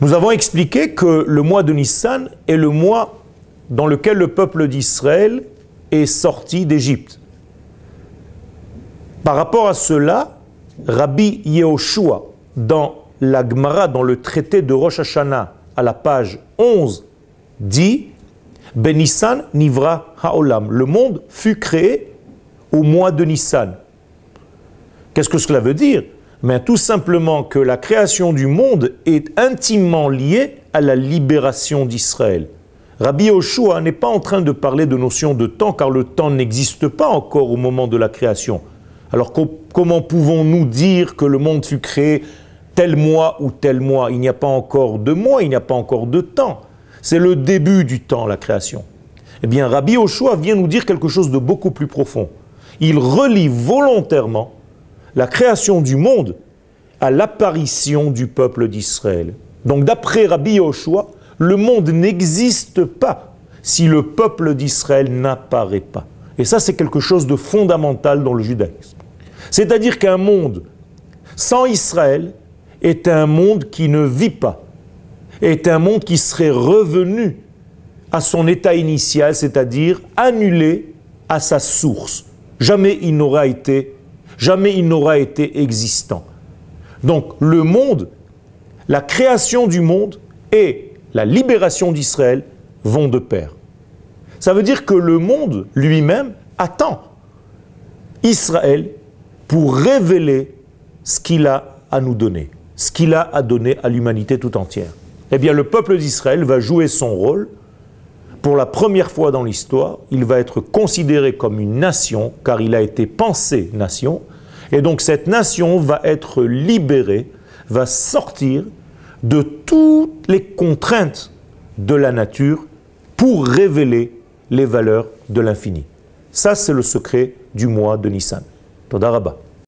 Nous avons expliqué que le mois de Nissan est le mois dans lequel le peuple d'Israël est sorti d'Égypte. Par rapport à cela, Rabbi Yehoshua, dans la Gemara, dans le traité de Rosh Hashanah, à la page 11, dit Benissan Nivra Haolam. Le monde fut créé au mois de Nissan. Qu'est-ce que cela veut dire? Mais Tout simplement que la création du monde est intimement liée à la libération d'Israël. Rabbi Yoshua n'est pas en train de parler de notion de temps, car le temps n'existe pas encore au moment de la création. Alors comment pouvons-nous dire que le monde fut créé tel mois ou tel mois? Il n'y a pas encore de mois, il n'y a pas encore de temps. C'est le début du temps, la création. Eh bien, Rabbi Yoshua vient nous dire quelque chose de beaucoup plus profond. Il relie volontairement la création du monde à l'apparition du peuple d'Israël. Donc d'après Rabbi Yoshua, le monde n'existe pas si le peuple d'Israël n'apparaît pas. Et ça, c'est quelque chose de fondamental dans le judaïsme. C'est-à-dire qu'un monde sans Israël est un monde qui ne vit pas, est un monde qui serait revenu à son état initial, c'est-à-dire annulé à sa source. Jamais il n'aura été, jamais il n'aura été existant. Donc le monde, la création du monde et la libération d'Israël vont de pair. Ça veut dire que le monde lui-même attend Israël pour révéler ce qu'il a à nous donner, ce qu'il a à donner à l'humanité tout entière. Eh bien, le peuple d'Israël va jouer son rôle. Pour la première fois dans l'histoire, il va être considéré comme une nation, car il a été pensé nation. Et donc cette nation va être libérée, va sortir de toutes les contraintes de la nature pour révéler les valeurs de l'infini. Ça, c'est le secret du mois de Nissan. Todarabah.